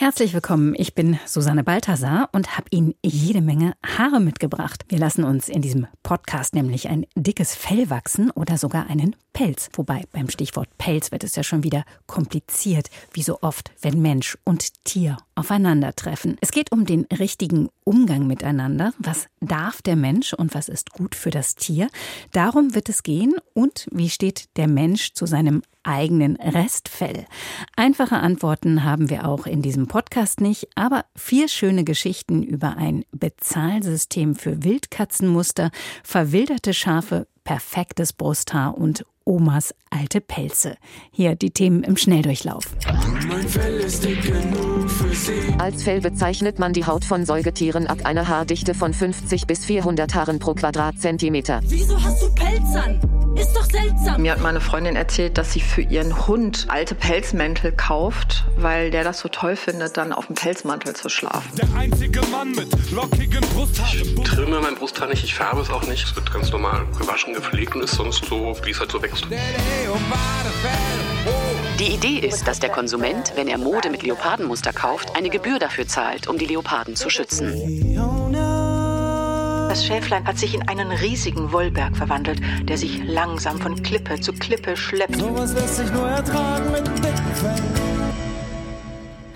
Herzlich willkommen, ich bin Susanne Balthasar und habe Ihnen jede Menge Haare mitgebracht. Wir lassen uns in diesem Podcast nämlich ein dickes Fell wachsen oder sogar einen Pelz. Wobei beim Stichwort Pelz wird es ja schon wieder kompliziert, wie so oft, wenn Mensch und Tier aufeinandertreffen. Es geht um den richtigen Umgang miteinander. Was darf der Mensch und was ist gut für das Tier? Darum wird es gehen und wie steht der Mensch zu seinem eigenen Restfell? Einfache Antworten haben wir auch in diesem Podcast nicht, aber vier schöne Geschichten über ein Bezahlsystem für Wildkatzenmuster, verwilderte Schafe, perfektes Brusthaar und Omas alte Pelze. Hier die Themen im Schnelldurchlauf. Fell Als Fell bezeichnet man die Haut von Säugetieren ab einer Haardichte von 50 bis 400 Haaren pro Quadratzentimeter. Wieso hast du Pelz an? Ist doch seltsam. Mir hat meine Freundin erzählt, dass sie für ihren Hund alte Pelzmäntel kauft, weil der das so toll findet, dann auf dem Pelzmantel zu schlafen. Der einzige Mann mit lockigen Brusthaaren. Ich trimme mein Brusthaar nicht, ich färbe es auch nicht. Es wird ganz normal gewaschen, gepflegt und ist sonst so, wie es halt so wächst. Die Idee ist, dass der Konsument, wenn er Mode mit Leopardenmuster kauft, eine Gebühr dafür zahlt, um die Leoparden zu schützen. Das Schäflein hat sich in einen riesigen Wollberg verwandelt, der sich langsam von Klippe zu Klippe schleppt. Sowas lässt sich nur ertragen mit dicken Fell.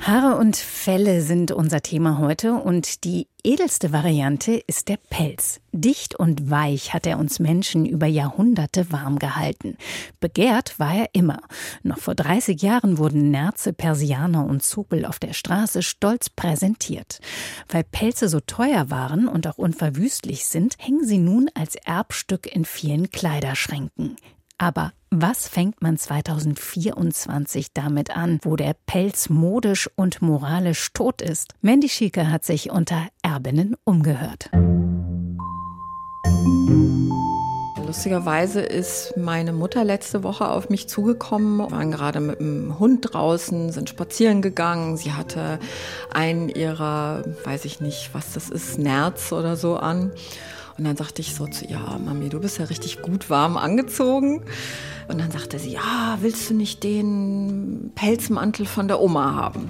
Haare und Felle sind unser Thema heute und die edelste Variante ist der Pelz. Dicht und weich hat er uns Menschen über Jahrhunderte warm gehalten. Begehrt war er immer. Noch vor 30 Jahren wurden Nerze, Persianer und Zupel auf der Straße stolz präsentiert. Weil Pelze so teuer waren und auch unverwüstlich sind, hängen sie nun als Erbstück in vielen Kleiderschränken. Aber was fängt man 2024 damit an, wo der Pelz modisch und moralisch tot ist? Mandy Schieke hat sich unter Erbinnen umgehört. Lustigerweise ist meine Mutter letzte Woche auf mich zugekommen. Wir waren gerade mit dem Hund draußen, sind spazieren gegangen. Sie hatte einen ihrer, weiß ich nicht, was das ist, Nerz oder so an. Und dann sagte ich so zu ihr, ja, Mami, du bist ja richtig gut warm angezogen. Und dann sagte sie, ja, willst du nicht den Pelzmantel von der Oma haben?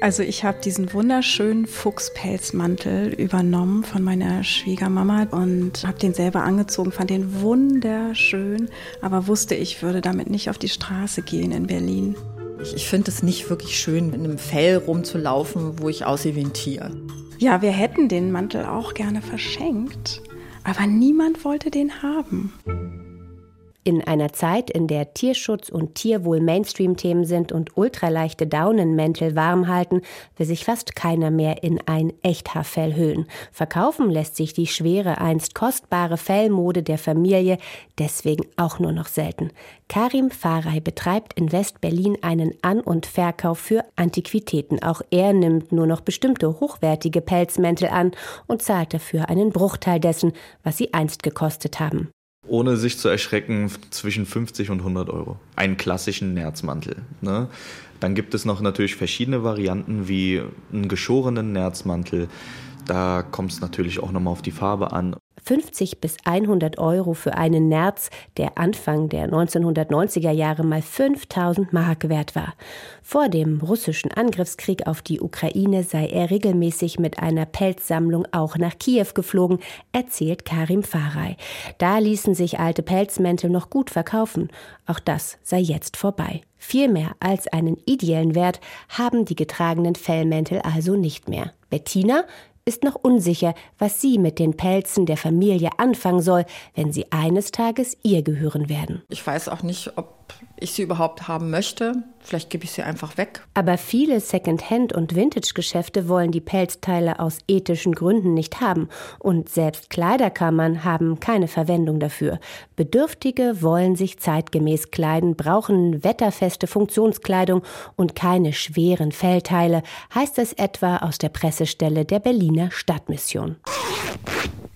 Also ich habe diesen wunderschönen Fuchspelzmantel übernommen von meiner Schwiegermama und habe den selber angezogen, fand den wunderschön, aber wusste, ich würde damit nicht auf die Straße gehen in Berlin. Ich, ich finde es nicht wirklich schön, in einem Fell rumzulaufen, wo ich aussehe wie ein Tier. Ja, wir hätten den Mantel auch gerne verschenkt, aber niemand wollte den haben. In einer Zeit, in der Tierschutz und Tierwohl Mainstream-Themen sind und ultraleichte Daunenmäntel warm halten, will sich fast keiner mehr in ein Echthaarfell hüllen. Verkaufen lässt sich die schwere, einst kostbare Fellmode der Familie deswegen auch nur noch selten. Karim Faray betreibt in West-Berlin einen An- und Verkauf für Antiquitäten. Auch er nimmt nur noch bestimmte hochwertige Pelzmäntel an und zahlt dafür einen Bruchteil dessen, was sie einst gekostet haben ohne sich zu erschrecken, zwischen 50 und 100 Euro. Einen klassischen Nerzmantel. Ne? Dann gibt es noch natürlich verschiedene Varianten wie einen geschorenen Nerzmantel. Da kommt es natürlich auch nochmal auf die Farbe an. 50 bis 100 Euro für einen Nerz, der Anfang der 1990er Jahre mal 5000 Mark wert war. Vor dem russischen Angriffskrieg auf die Ukraine sei er regelmäßig mit einer Pelzsammlung auch nach Kiew geflogen, erzählt Karim Faray. Da ließen sich alte Pelzmäntel noch gut verkaufen. Auch das sei jetzt vorbei. Viel mehr als einen ideellen Wert haben die getragenen Fellmäntel also nicht mehr. Bettina ist noch unsicher, was sie mit den Pelzen der Familie anfangen soll, wenn sie eines Tages ihr gehören werden. Ich weiß auch nicht, ob ich sie überhaupt haben möchte. Vielleicht gebe ich sie einfach weg. Aber viele Second-Hand- und Vintage-Geschäfte wollen die Pelzteile aus ethischen Gründen nicht haben. Und selbst Kleiderkammern haben keine Verwendung dafür. Bedürftige wollen sich zeitgemäß kleiden, brauchen wetterfeste Funktionskleidung und keine schweren Fellteile, heißt es etwa aus der Pressestelle der Berliner Stadtmission.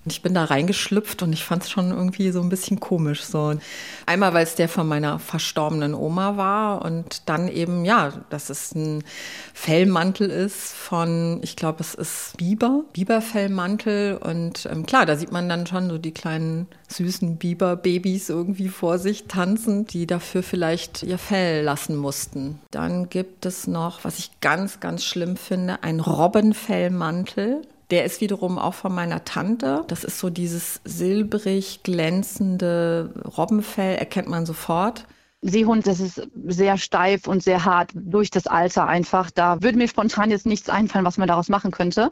Ich bin da reingeschlüpft und ich fand es schon irgendwie so ein bisschen komisch. So. Einmal, weil es der von meiner verstorbenen Oma war und dann eben, ja, dass es ein Fellmantel ist von, ich glaube, es ist Biber, Biberfellmantel. Und ähm, klar, da sieht man dann schon so die kleinen süßen Biberbabys irgendwie vor sich tanzen, die dafür vielleicht ihr Fell lassen mussten. Dann gibt es noch, was ich ganz, ganz schlimm finde, ein Robbenfellmantel. Der ist wiederum auch von meiner Tante. Das ist so dieses silbrig glänzende Robbenfell, erkennt man sofort. Seehund, das ist sehr steif und sehr hart durch das Alter einfach. Da würde mir spontan jetzt nichts einfallen, was man daraus machen könnte.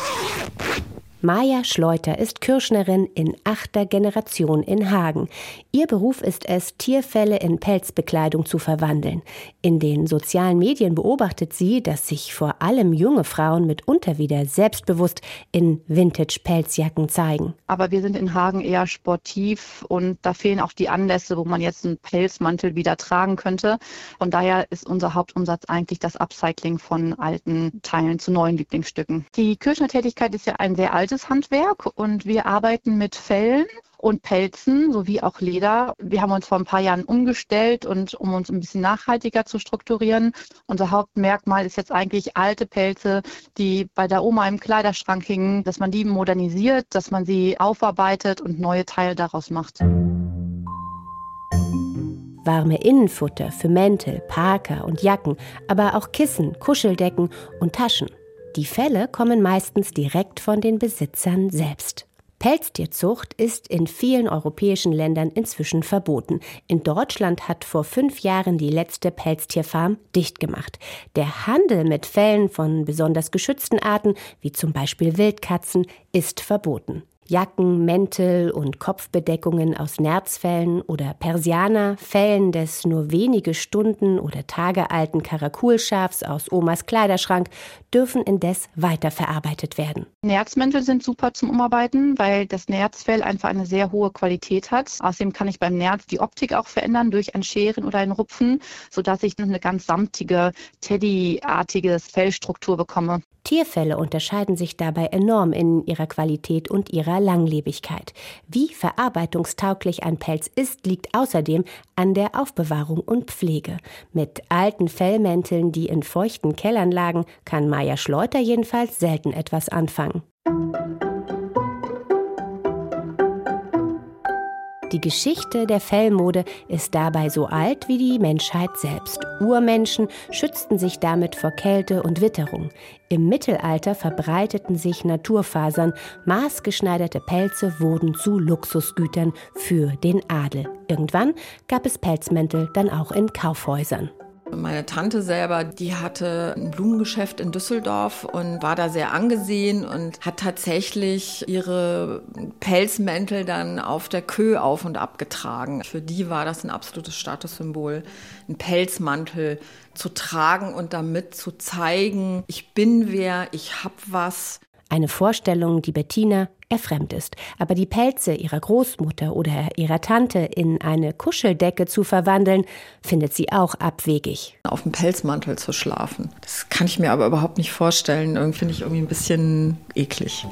Maja Schleuter ist Kirschnerin in achter Generation in Hagen. Ihr Beruf ist es, Tierfälle in Pelzbekleidung zu verwandeln. In den sozialen Medien beobachtet sie, dass sich vor allem junge Frauen mitunter wieder selbstbewusst in Vintage-Pelzjacken zeigen. Aber wir sind in Hagen eher sportiv und da fehlen auch die Anlässe, wo man jetzt einen Pelzmantel wieder tragen könnte. Von daher ist unser Hauptumsatz eigentlich das Upcycling von alten Teilen zu neuen Lieblingsstücken. Die Kirschner-Tätigkeit ist ja ein sehr altes altes Handwerk und wir arbeiten mit Fellen und Pelzen sowie auch Leder. Wir haben uns vor ein paar Jahren umgestellt und um uns ein bisschen nachhaltiger zu strukturieren. Unser Hauptmerkmal ist jetzt eigentlich alte Pelze, die bei der Oma im Kleiderschrank hingen, dass man die modernisiert, dass man sie aufarbeitet und neue Teile daraus macht. Warme Innenfutter für Mäntel, Parker und Jacken, aber auch Kissen, Kuscheldecken und Taschen. Die Felle kommen meistens direkt von den Besitzern selbst. Pelztierzucht ist in vielen europäischen Ländern inzwischen verboten. In Deutschland hat vor fünf Jahren die letzte Pelztierfarm dicht gemacht. Der Handel mit Fellen von besonders geschützten Arten, wie zum Beispiel Wildkatzen, ist verboten. Jacken, Mäntel und Kopfbedeckungen aus Nerzfellen oder Persianer, Fellen des nur wenige Stunden oder Tage alten Karakulschafs aus Omas Kleiderschrank dürfen indes weiterverarbeitet werden. Nerzmäntel sind super zum Umarbeiten, weil das Nerzfell einfach eine sehr hohe Qualität hat. Außerdem kann ich beim Nerz die Optik auch verändern durch ein Scheren oder ein Rupfen, sodass ich eine ganz samtige, Teddy-artige Fellstruktur bekomme. Tierfälle unterscheiden sich dabei enorm in ihrer Qualität und ihrer Langlebigkeit. Wie verarbeitungstauglich ein Pelz ist, liegt außerdem an der Aufbewahrung und Pflege. Mit alten Fellmänteln, die in feuchten Kellern lagen, kann Maya Schleuter jedenfalls selten etwas anfangen. Die Geschichte der Fellmode ist dabei so alt wie die Menschheit selbst. Urmenschen schützten sich damit vor Kälte und Witterung. Im Mittelalter verbreiteten sich Naturfasern, maßgeschneiderte Pelze wurden zu Luxusgütern für den Adel. Irgendwann gab es Pelzmäntel dann auch in Kaufhäusern. Meine Tante selber, die hatte ein Blumengeschäft in Düsseldorf und war da sehr angesehen und hat tatsächlich ihre Pelzmäntel dann auf der Kö auf und ab getragen. Für die war das ein absolutes Statussymbol, einen Pelzmantel zu tragen und damit zu zeigen, ich bin wer, ich hab was. Eine Vorstellung, die Bettina erfremd ist. Aber die Pelze ihrer Großmutter oder ihrer Tante in eine Kuscheldecke zu verwandeln, findet sie auch abwegig. Auf dem Pelzmantel zu schlafen. Das kann ich mir aber überhaupt nicht vorstellen. Irgendwie finde ich irgendwie ein bisschen eklig.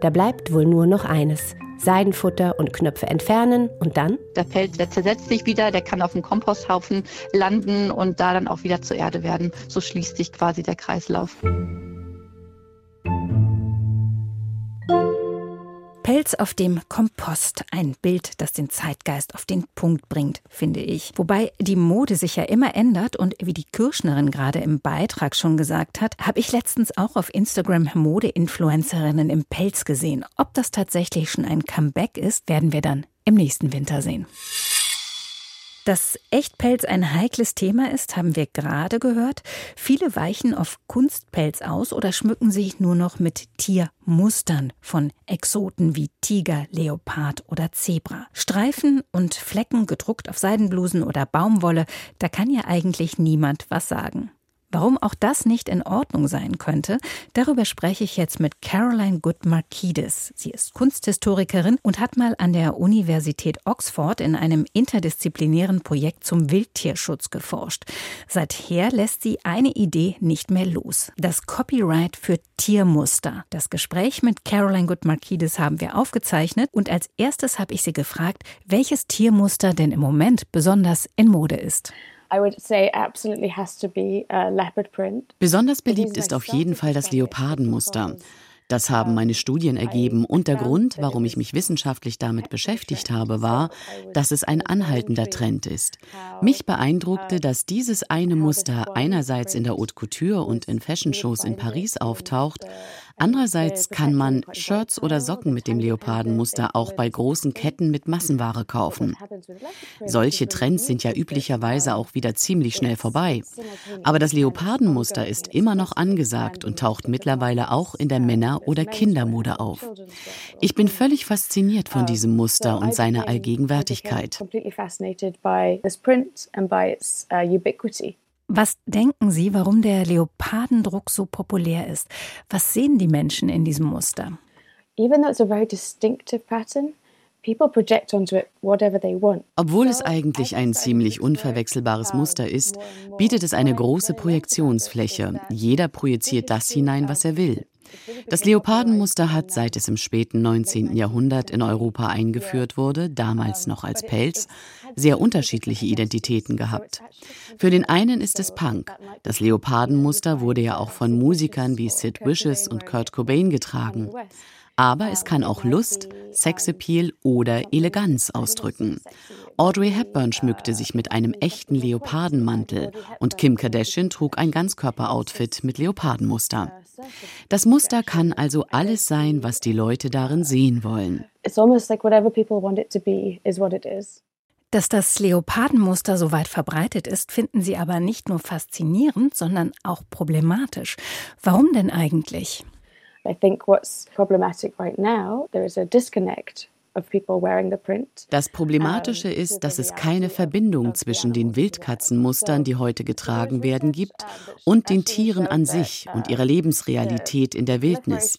Da bleibt wohl nur noch eines. Seidenfutter und Knöpfe entfernen und dann? Der Pelz, der zersetzt sich wieder, der kann auf dem Komposthaufen landen und da dann auch wieder zur Erde werden. So schließt sich quasi der Kreislauf. Pelz auf dem Kompost. Ein Bild, das den Zeitgeist auf den Punkt bringt, finde ich. Wobei die Mode sich ja immer ändert und wie die Kirschnerin gerade im Beitrag schon gesagt hat, habe ich letztens auch auf Instagram Mode-Influencerinnen im Pelz gesehen. Ob das tatsächlich schon ein Comeback ist, werden wir dann im nächsten Winter sehen. Dass Echtpelz ein heikles Thema ist, haben wir gerade gehört. Viele weichen auf Kunstpelz aus oder schmücken sich nur noch mit Tiermustern von Exoten wie Tiger, Leopard oder Zebra. Streifen und Flecken gedruckt auf Seidenblusen oder Baumwolle, da kann ja eigentlich niemand was sagen. Warum auch das nicht in Ordnung sein könnte, darüber spreche ich jetzt mit Caroline Good-Markides. Sie ist Kunsthistorikerin und hat mal an der Universität Oxford in einem interdisziplinären Projekt zum Wildtierschutz geforscht. Seither lässt sie eine Idee nicht mehr los. Das Copyright für Tiermuster. Das Gespräch mit Caroline Good-Markides haben wir aufgezeichnet und als erstes habe ich sie gefragt, welches Tiermuster denn im Moment besonders in Mode ist. Besonders beliebt ist auf jeden Fall das Leopardenmuster. Das haben meine Studien ergeben und der Grund, warum ich mich wissenschaftlich damit beschäftigt habe, war, dass es ein anhaltender Trend ist. Mich beeindruckte, dass dieses eine Muster einerseits in der Haute Couture und in Fashion-Shows in Paris auftaucht, Andererseits kann man Shirts oder Socken mit dem Leopardenmuster auch bei großen Ketten mit Massenware kaufen. Solche Trends sind ja üblicherweise auch wieder ziemlich schnell vorbei. Aber das Leopardenmuster ist immer noch angesagt und taucht mittlerweile auch in der Männer- oder Kindermode auf. Ich bin völlig fasziniert von diesem Muster und seiner Allgegenwärtigkeit. Was denken Sie, warum der Leopardendruck so populär ist? Was sehen die Menschen in diesem Muster? Even though it's a very distinctive pattern, obwohl es eigentlich ein ziemlich unverwechselbares Muster ist, bietet es eine große Projektionsfläche. Jeder projiziert das hinein, was er will. Das Leopardenmuster hat, seit es im späten 19. Jahrhundert in Europa eingeführt wurde, damals noch als Pelz, sehr unterschiedliche Identitäten gehabt. Für den einen ist es Punk. Das Leopardenmuster wurde ja auch von Musikern wie Sid Vicious und Kurt Cobain getragen. Aber es kann auch Lust, Sexappeal oder Eleganz ausdrücken. Audrey Hepburn schmückte sich mit einem echten Leopardenmantel und Kim Kardashian trug ein Ganzkörperoutfit mit Leopardenmuster. Das Muster kann also alles sein, was die Leute darin sehen wollen. Dass das Leopardenmuster so weit verbreitet ist, finden Sie aber nicht nur faszinierend, sondern auch problematisch. Warum denn eigentlich? I think what's problematic right now, there is a disconnect das Problematische ist, dass es keine Verbindung zwischen den Wildkatzenmustern, die heute getragen werden, gibt, und den Tieren an sich und ihrer Lebensrealität in der Wildnis.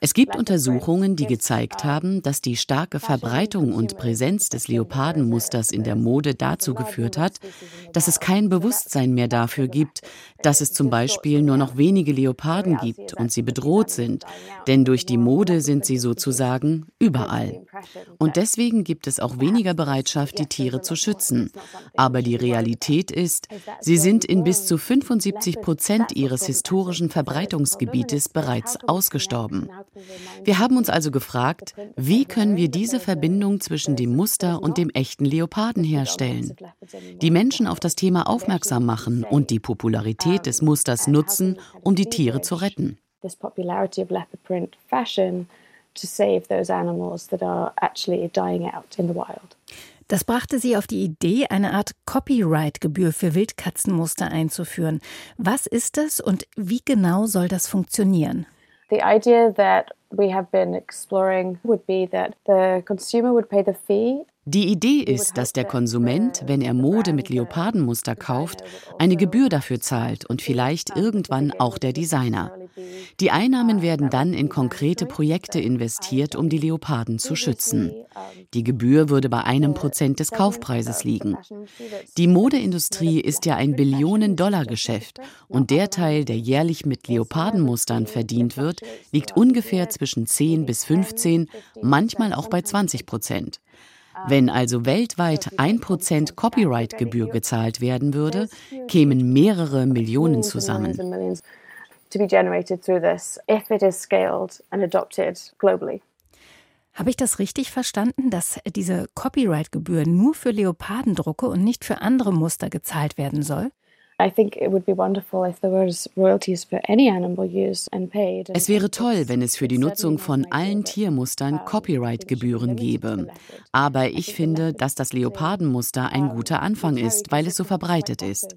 Es gibt Untersuchungen, die gezeigt haben, dass die starke Verbreitung und Präsenz des Leopardenmusters in der Mode dazu geführt hat, dass es kein Bewusstsein mehr dafür gibt, dass es zum Beispiel nur noch wenige Leoparden gibt und sie bedroht sind, denn durch die Mode sind sie sozusagen überall. Und deswegen gibt es auch weniger Bereitschaft, die Tiere zu schützen. Aber die Realität ist, sie sind in bis zu 75 Prozent ihres historischen Verbreitungsgebietes bereits ausgestorben. Wir haben uns also gefragt, wie können wir diese Verbindung zwischen dem Muster und dem echten Leoparden herstellen? Die Menschen auf das Thema aufmerksam machen und die Popularität des Musters nutzen, um die Tiere zu retten to save those animals that are actually dying out in the wild. Das brachte sie auf die Idee, eine Art Copyright-Gebühr für Wildkatzenmuster einzuführen. Was ist das und wie genau soll das funktionieren? The idea that we have been exploring would be that the consumer would pay the fee die Idee ist, dass der Konsument, wenn er Mode mit Leopardenmuster kauft, eine Gebühr dafür zahlt und vielleicht irgendwann auch der Designer. Die Einnahmen werden dann in konkrete Projekte investiert, um die Leoparden zu schützen. Die Gebühr würde bei einem Prozent des Kaufpreises liegen. Die Modeindustrie ist ja ein Billionen-Dollar-Geschäft und der Teil, der jährlich mit Leopardenmustern verdient wird, liegt ungefähr zwischen 10 bis 15, manchmal auch bei 20 Prozent. Wenn also weltweit ein Prozent Copyright-Gebühr gezahlt werden würde, kämen mehrere Millionen zusammen. Habe ich das richtig verstanden, dass diese Copyright-Gebühr nur für Leopardendrucke und nicht für andere Muster gezahlt werden soll? Es wäre toll, wenn es für die Nutzung von allen Tiermustern Copyright-Gebühren gäbe. Aber ich finde, dass das Leopardenmuster ein guter Anfang ist, weil es so verbreitet ist.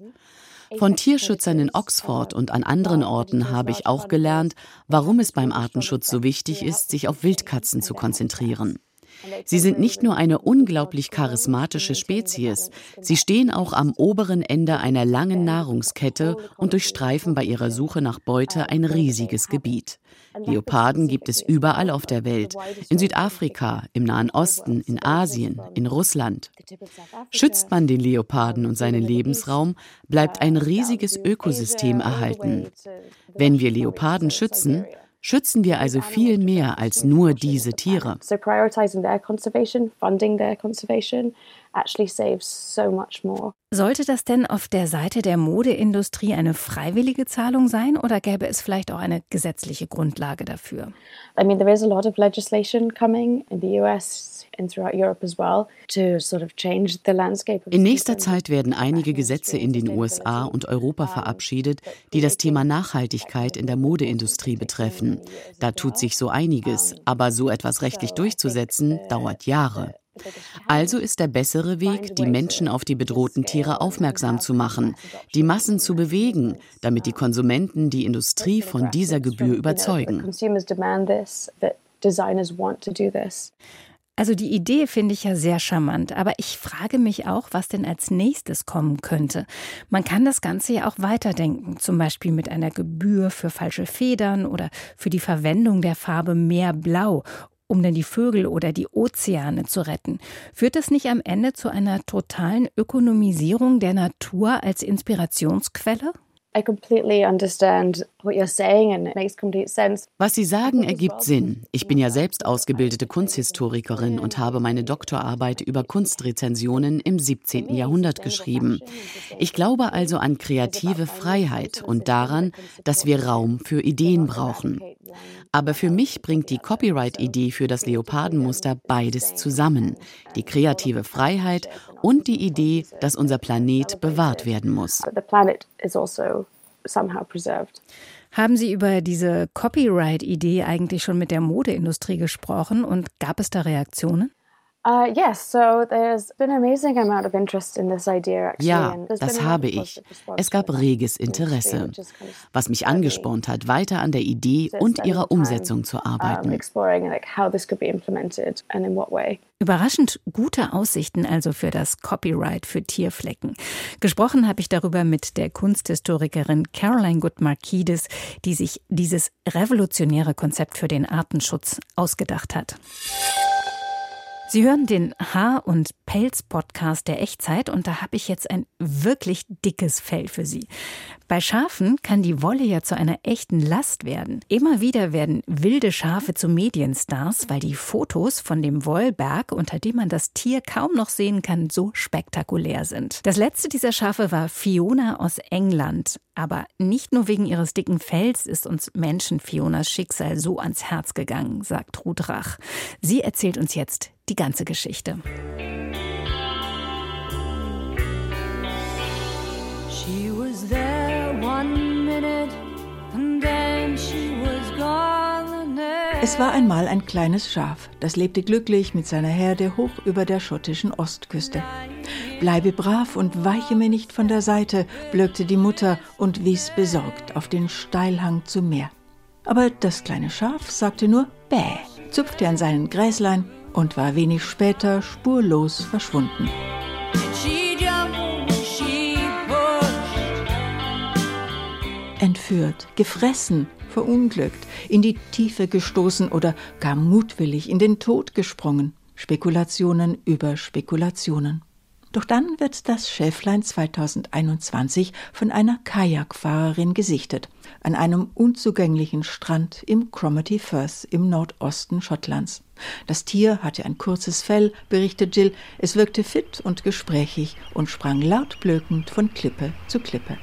Von Tierschützern in Oxford und an anderen Orten habe ich auch gelernt, warum es beim Artenschutz so wichtig ist, sich auf Wildkatzen zu konzentrieren. Sie sind nicht nur eine unglaublich charismatische Spezies, sie stehen auch am oberen Ende einer langen Nahrungskette und durchstreifen bei ihrer Suche nach Beute ein riesiges Gebiet. Leoparden gibt es überall auf der Welt, in Südafrika, im Nahen Osten, in Asien, in Russland. Schützt man den Leoparden und seinen Lebensraum, bleibt ein riesiges Ökosystem erhalten. Wenn wir Leoparden schützen, Schützen wir also viel mehr als nur diese Tiere. Sollte das denn auf der Seite der Modeindustrie eine freiwillige Zahlung sein oder gäbe es vielleicht auch eine gesetzliche Grundlage dafür? I mean, there is a lot of legislation coming in the US and throughout Europe as well to sort of change the landscape. In nächster Zeit werden einige Gesetze in den USA und Europa verabschiedet, die das Thema Nachhaltigkeit in der Modeindustrie betreffen. Da tut sich so einiges, aber so etwas rechtlich durchzusetzen, dauert Jahre. Also ist der bessere Weg, die Menschen auf die bedrohten Tiere aufmerksam zu machen, die Massen zu bewegen, damit die Konsumenten die Industrie von dieser Gebühr überzeugen. Also die Idee finde ich ja sehr charmant, aber ich frage mich auch, was denn als nächstes kommen könnte. Man kann das Ganze ja auch weiterdenken, zum Beispiel mit einer Gebühr für falsche Federn oder für die Verwendung der Farbe Meerblau um dann die Vögel oder die Ozeane zu retten. Führt das nicht am Ende zu einer totalen Ökonomisierung der Natur als Inspirationsquelle? Was Sie sagen, ergibt Sinn. Ich bin ja selbst ausgebildete Kunsthistorikerin und habe meine Doktorarbeit über Kunstrezensionen im 17. Jahrhundert geschrieben. Ich glaube also an kreative Freiheit und daran, dass wir Raum für Ideen brauchen. Aber für mich bringt die Copyright-Idee für das Leopardenmuster beides zusammen. Die kreative Freiheit und die Idee, dass unser Planet bewahrt werden muss. Also Haben Sie über diese Copyright-Idee eigentlich schon mit der Modeindustrie gesprochen und gab es da Reaktionen? Uh, ja, das habe ich. Es gab reges Interesse, was mich angespornt hat, weiter an der Idee und ihrer Umsetzung zu arbeiten. Überraschend gute Aussichten also für das Copyright für Tierflecken. Gesprochen habe ich darüber mit der Kunsthistorikerin Caroline Good-Markides, die sich dieses revolutionäre Konzept für den Artenschutz ausgedacht hat. Sie hören den Haar- und Pelz-Podcast der Echtzeit und da habe ich jetzt ein wirklich dickes Fell für Sie. Bei Schafen kann die Wolle ja zu einer echten Last werden. Immer wieder werden wilde Schafe zu Medienstars, weil die Fotos von dem Wollberg, unter dem man das Tier kaum noch sehen kann, so spektakulär sind. Das letzte dieser Schafe war Fiona aus England. Aber nicht nur wegen ihres dicken Fells ist uns Menschen Fionas Schicksal so ans Herz gegangen, sagt Ruth Rach. Sie erzählt uns jetzt die ganze Geschichte. She was there one minute and then she was gone Es war einmal ein kleines Schaf, das lebte glücklich mit seiner Herde hoch über der schottischen Ostküste. Bleibe brav und weiche mir nicht von der Seite, blökte die Mutter und wies besorgt auf den Steilhang zum Meer. Aber das kleine Schaf sagte nur Bäh, zupfte an seinen Gräslein und war wenig später spurlos verschwunden. Entführt, gefressen, verunglückt, in die Tiefe gestoßen oder gar mutwillig in den Tod gesprungen. Spekulationen über Spekulationen. Doch dann wird das Schäflein 2021 von einer Kajakfahrerin gesichtet, an einem unzugänglichen Strand im Cromarty Firth im Nordosten Schottlands. Das Tier hatte ein kurzes Fell, berichtet Jill, es wirkte fit und gesprächig und sprang laut blökend von Klippe zu Klippe.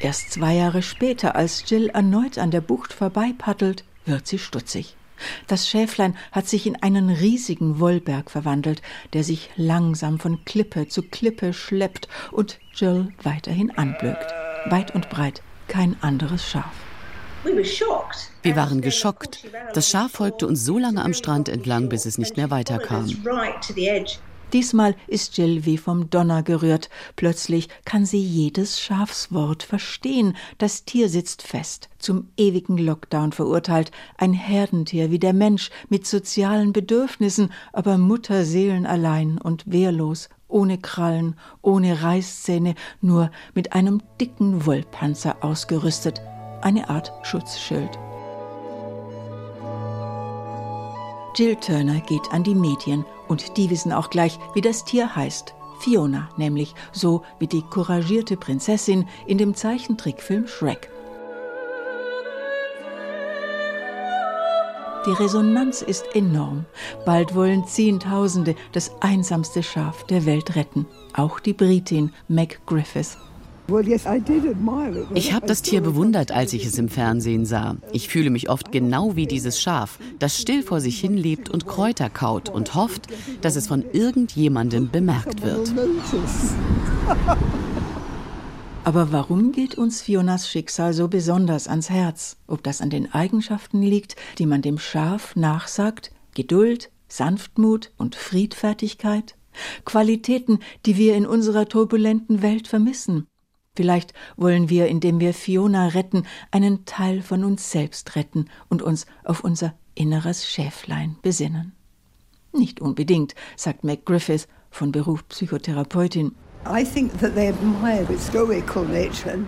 Erst zwei Jahre später, als Jill erneut an der Bucht vorbeipaddelt, wird sie stutzig. Das Schäflein hat sich in einen riesigen Wollberg verwandelt, der sich langsam von Klippe zu Klippe schleppt und Jill weiterhin anblökt. Weit und breit kein anderes Schaf. Wir waren geschockt. Das Schaf folgte uns so lange am Strand entlang, bis es nicht mehr weiterkam. Diesmal ist Jill wie vom Donner gerührt. Plötzlich kann sie jedes Schafswort verstehen. Das Tier sitzt fest, zum ewigen Lockdown verurteilt. Ein Herdentier wie der Mensch mit sozialen Bedürfnissen, aber Mutterseelen allein und wehrlos, ohne Krallen, ohne Reißzähne, nur mit einem dicken Wollpanzer ausgerüstet. Eine Art Schutzschild. Jill Turner geht an die Medien und die wissen auch gleich, wie das Tier heißt. Fiona, nämlich so wie die couragierte Prinzessin in dem Zeichentrickfilm Shrek. Die Resonanz ist enorm. Bald wollen Zehntausende das einsamste Schaf der Welt retten. Auch die Britin Meg Griffiths. Ich habe das Tier bewundert, als ich es im Fernsehen sah. Ich fühle mich oft genau wie dieses Schaf, das still vor sich hin lebt und Kräuter kaut und hofft, dass es von irgendjemandem bemerkt wird. Aber warum geht uns Fionas Schicksal so besonders ans Herz? Ob das an den Eigenschaften liegt, die man dem Schaf nachsagt? Geduld, Sanftmut und Friedfertigkeit? Qualitäten, die wir in unserer turbulenten Welt vermissen. Vielleicht wollen wir, indem wir Fiona retten, einen Teil von uns selbst retten und uns auf unser inneres Schäflein besinnen. Nicht unbedingt, sagt Meg Griffith, von Beruf Psychotherapeutin.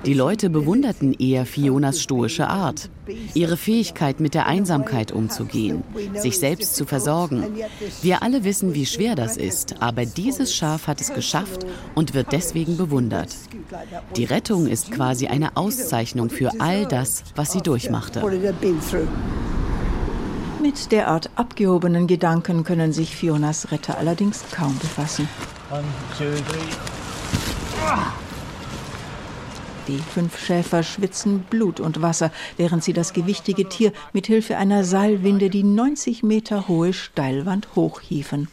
Die Leute bewunderten eher Fionas stoische Art, ihre Fähigkeit, mit der Einsamkeit umzugehen, sich selbst zu versorgen. Wir alle wissen, wie schwer das ist, aber dieses Schaf hat es geschafft und wird deswegen bewundert. Die Rettung ist quasi eine Auszeichnung für all das, was sie durchmachte. Mit derart abgehobenen Gedanken können sich Fionas Retter allerdings kaum befassen. One, two, die fünf Schäfer schwitzen Blut und Wasser, während sie das gewichtige Tier mit Hilfe einer Seilwinde die 90 Meter hohe Steilwand hochhieven.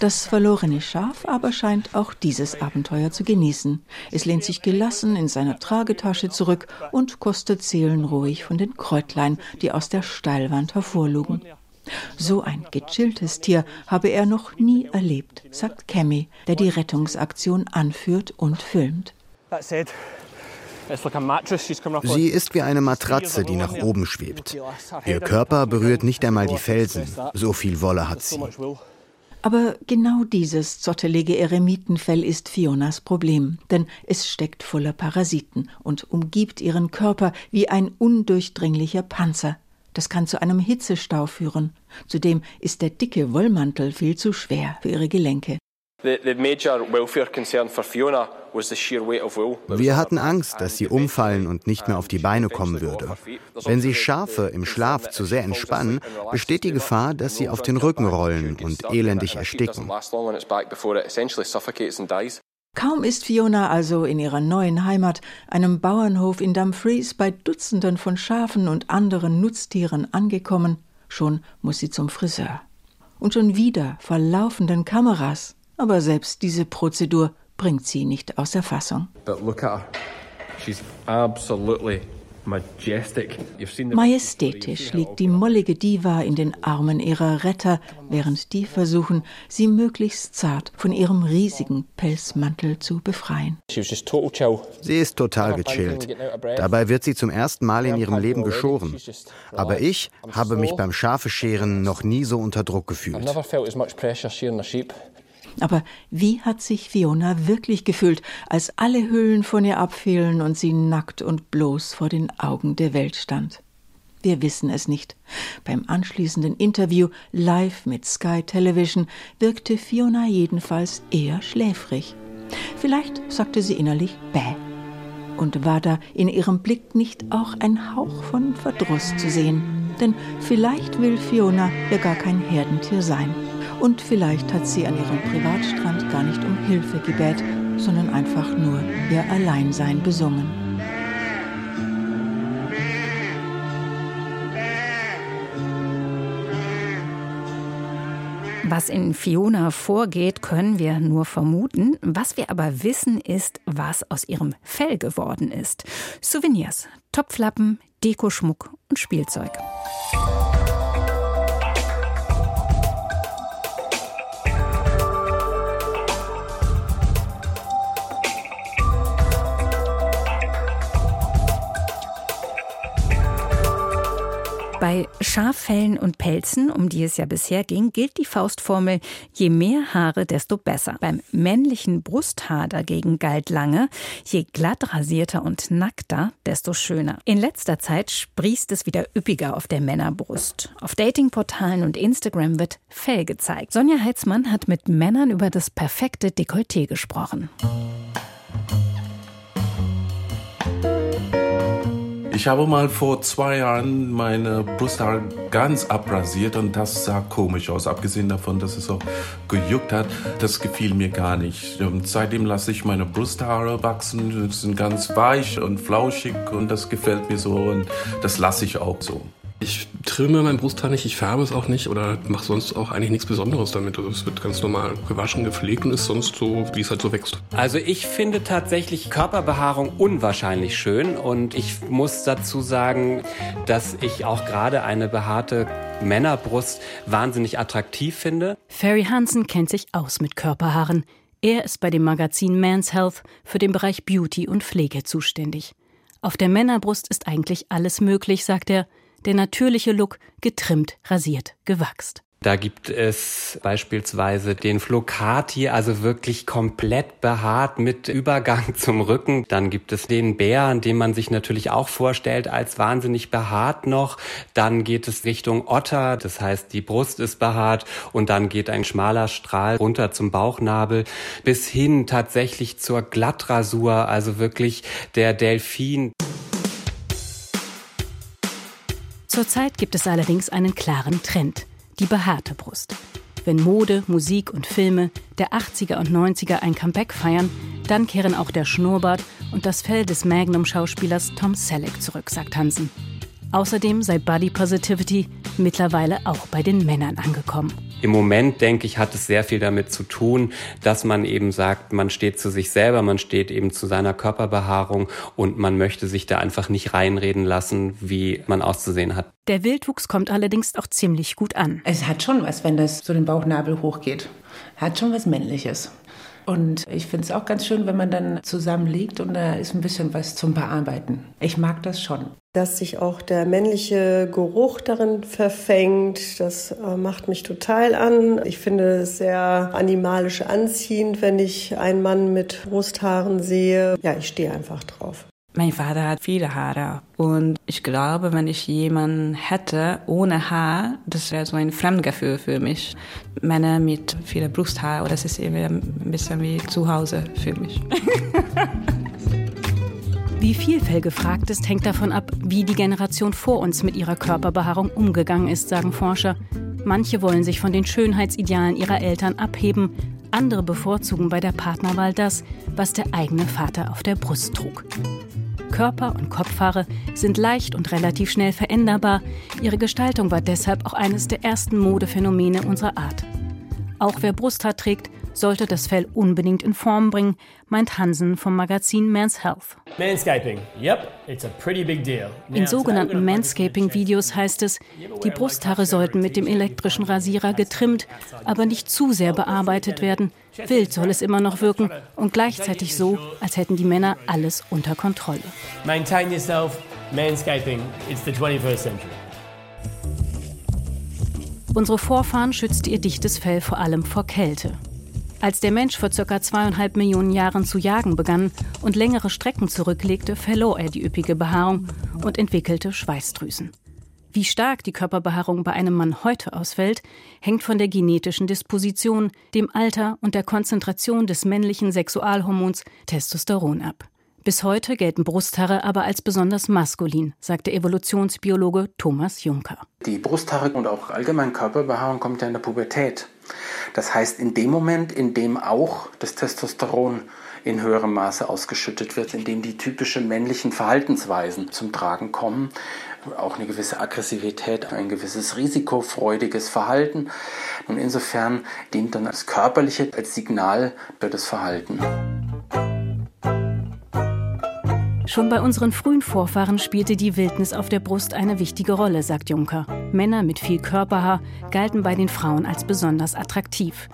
Das verlorene Schaf aber scheint auch dieses Abenteuer zu genießen. Es lehnt sich gelassen in seiner Tragetasche zurück und kostet seelenruhig von den Kräutlein, die aus der Steilwand hervorlugen. So ein gechilltes Tier habe er noch nie erlebt, sagt Cammy, der die Rettungsaktion anführt und filmt. Sie ist wie eine Matratze, die nach oben schwebt. Ihr Körper berührt nicht einmal die Felsen, so viel Wolle hat sie. Aber genau dieses zottelige Eremitenfell ist Fionas Problem, denn es steckt voller Parasiten und umgibt ihren Körper wie ein undurchdringlicher Panzer. Das kann zu einem Hitzestau führen. Zudem ist der dicke Wollmantel viel zu schwer für ihre Gelenke. Wir hatten Angst, dass sie umfallen und nicht mehr auf die Beine kommen würde. Wenn sich Schafe im Schlaf zu sehr entspannen, besteht die Gefahr, dass sie auf den Rücken rollen und elendig ersticken. Kaum ist Fiona also in ihrer neuen Heimat, einem Bauernhof in Dumfries, bei Dutzenden von Schafen und anderen Nutztieren angekommen, schon muss sie zum Friseur. Und schon wieder vor laufenden Kameras. Aber selbst diese Prozedur bringt sie nicht außer Fassung. But look at her. She's absolutely Majestätisch liegt die mollige Diva in den Armen ihrer Retter, während die versuchen, sie möglichst zart von ihrem riesigen Pelzmantel zu befreien. Sie ist total gechillt. Dabei wird sie zum ersten Mal in ihrem Leben geschoren. Aber ich habe mich beim Schafescheren noch nie so unter Druck gefühlt. Aber wie hat sich Fiona wirklich gefühlt, als alle Hüllen von ihr abfielen und sie nackt und bloß vor den Augen der Welt stand? Wir wissen es nicht. Beim anschließenden Interview live mit Sky Television wirkte Fiona jedenfalls eher schläfrig. Vielleicht sagte sie innerlich Bäh. Und war da in ihrem Blick nicht auch ein Hauch von Verdruss zu sehen? Denn vielleicht will Fiona ja gar kein Herdentier sein. Und vielleicht hat sie an ihrem Privatstrand gar nicht um Hilfe gebet, sondern einfach nur ihr Alleinsein besungen. Was in Fiona vorgeht, können wir nur vermuten. Was wir aber wissen, ist, was aus ihrem Fell geworden ist. Souvenirs, Topflappen, Dekoschmuck und Spielzeug. Bei Schaffellen und Pelzen, um die es ja bisher ging, gilt die Faustformel, je mehr Haare, desto besser. Beim männlichen Brusthaar dagegen galt lange, je glatt rasierter und nackter, desto schöner. In letzter Zeit sprießt es wieder üppiger auf der Männerbrust. Auf Datingportalen und Instagram wird Fell gezeigt. Sonja Heitzmann hat mit Männern über das perfekte Dekolleté gesprochen. Ich habe mal vor zwei Jahren meine Brusthaare ganz abrasiert und das sah komisch aus. Abgesehen davon, dass es auch gejuckt hat, das gefiel mir gar nicht. Und seitdem lasse ich meine Brusthaare wachsen. Sie sind ganz weich und flauschig und das gefällt mir so und das lasse ich auch so. Ich trimme mein Brusthaar nicht, ich färbe es auch nicht oder mache sonst auch eigentlich nichts Besonderes damit. Also es wird ganz normal gewaschen, gepflegt und ist sonst so, wie es halt so wächst. Also ich finde tatsächlich Körperbehaarung unwahrscheinlich schön und ich muss dazu sagen, dass ich auch gerade eine behaarte Männerbrust wahnsinnig attraktiv finde. Ferry Hansen kennt sich aus mit Körperhaaren. Er ist bei dem Magazin Man's Health für den Bereich Beauty und Pflege zuständig. Auf der Männerbrust ist eigentlich alles möglich, sagt er der natürliche Look getrimmt, rasiert, gewachst. Da gibt es beispielsweise den Flocati, also wirklich komplett behaart mit Übergang zum Rücken. Dann gibt es den Bären, den man sich natürlich auch vorstellt als wahnsinnig behaart noch. Dann geht es Richtung Otter, das heißt die Brust ist behaart und dann geht ein schmaler Strahl runter zum Bauchnabel bis hin tatsächlich zur Glattrasur, also wirklich der Delfin. Zurzeit gibt es allerdings einen klaren Trend, die behaarte Brust. Wenn Mode, Musik und Filme der 80er und 90er ein Comeback feiern, dann kehren auch der Schnurrbart und das Fell des Magnum-Schauspielers Tom Selleck zurück, sagt Hansen. Außerdem sei Body Positivity mittlerweile auch bei den Männern angekommen. Im Moment, denke ich, hat es sehr viel damit zu tun, dass man eben sagt, man steht zu sich selber, man steht eben zu seiner Körperbehaarung und man möchte sich da einfach nicht reinreden lassen, wie man auszusehen hat. Der Wildwuchs kommt allerdings auch ziemlich gut an. Es hat schon was, wenn das so den Bauchnabel hochgeht. Hat schon was Männliches. Und ich finde es auch ganz schön, wenn man dann zusammen liegt und da ist ein bisschen was zum Bearbeiten. Ich mag das schon. Dass sich auch der männliche Geruch darin verfängt, das äh, macht mich total an. Ich finde es sehr animalisch anziehend, wenn ich einen Mann mit Brusthaaren sehe. Ja, ich stehe einfach drauf. Mein Vater hat viele Haare und ich glaube, wenn ich jemanden hätte ohne Haar, das wäre so ein Fremdgefühl für mich. Männer mit viel Brusthaar, das ist eben ein bisschen wie zu Hause für mich. Wie viel Fell gefragt ist, hängt davon ab, wie die Generation vor uns mit ihrer Körperbehaarung umgegangen ist, sagen Forscher. Manche wollen sich von den Schönheitsidealen ihrer Eltern abheben, andere bevorzugen bei der Partnerwahl das, was der eigene Vater auf der Brust trug. Körper- und Kopfhaare sind leicht und relativ schnell veränderbar. Ihre Gestaltung war deshalb auch eines der ersten Modephänomene unserer Art. Auch wer Brusthaar trägt, sollte das Fell unbedingt in Form bringen, meint Hansen vom Magazin Men's Health. Manscaping. Yep, it's a pretty big deal. In sogenannten Manscaping-Videos heißt es, die Brusthaare sollten mit dem elektrischen Rasierer getrimmt, aber nicht zu sehr bearbeitet werden. Wild soll es immer noch wirken und gleichzeitig so, als hätten die Männer alles unter Kontrolle. Maintain yourself. Manscaping. It's the 21st century. Unsere Vorfahren schützte ihr dichtes Fell vor allem vor Kälte. Als der Mensch vor ca. zweieinhalb Millionen Jahren zu jagen begann und längere Strecken zurücklegte, verlor er die üppige Behaarung und entwickelte Schweißdrüsen. Wie stark die Körperbehaarung bei einem Mann heute ausfällt, hängt von der genetischen Disposition, dem Alter und der Konzentration des männlichen Sexualhormons Testosteron ab. Bis heute gelten Brusthaare aber als besonders maskulin, sagt der Evolutionsbiologe Thomas Juncker. Die Brusthaare und auch allgemein Körperbehaarung kommt ja in der Pubertät. Das heißt, in dem Moment, in dem auch das Testosteron in höherem Maße ausgeschüttet wird, in dem die typischen männlichen Verhaltensweisen zum Tragen kommen, auch eine gewisse Aggressivität, ein gewisses risikofreudiges Verhalten. Und insofern dient dann das Körperliche als Signal für das Verhalten. Schon bei unseren frühen Vorfahren spielte die Wildnis auf der Brust eine wichtige Rolle, sagt Juncker. Männer mit viel Körperhaar galten bei den Frauen als besonders attraktiv.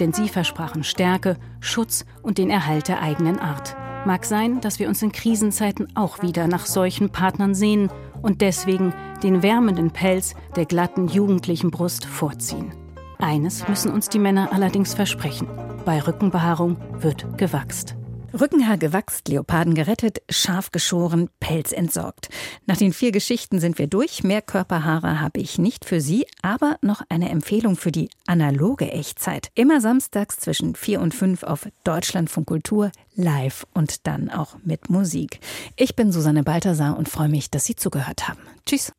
Denn sie versprachen Stärke, Schutz und den Erhalt der eigenen Art. Mag sein, dass wir uns in Krisenzeiten auch wieder nach solchen Partnern sehen und deswegen den wärmenden Pelz der glatten jugendlichen Brust vorziehen. Eines müssen uns die Männer allerdings versprechen. Bei Rückenbehaarung wird gewachst. Rückenhaar gewachst, Leoparden gerettet, scharf geschoren, Pelz entsorgt. Nach den vier Geschichten sind wir durch. Mehr Körperhaare habe ich nicht für Sie, aber noch eine Empfehlung für die analoge Echtzeit. Immer samstags zwischen vier und fünf auf Deutschlandfunk Kultur live und dann auch mit Musik. Ich bin Susanne Balthasar und freue mich, dass Sie zugehört haben. Tschüss.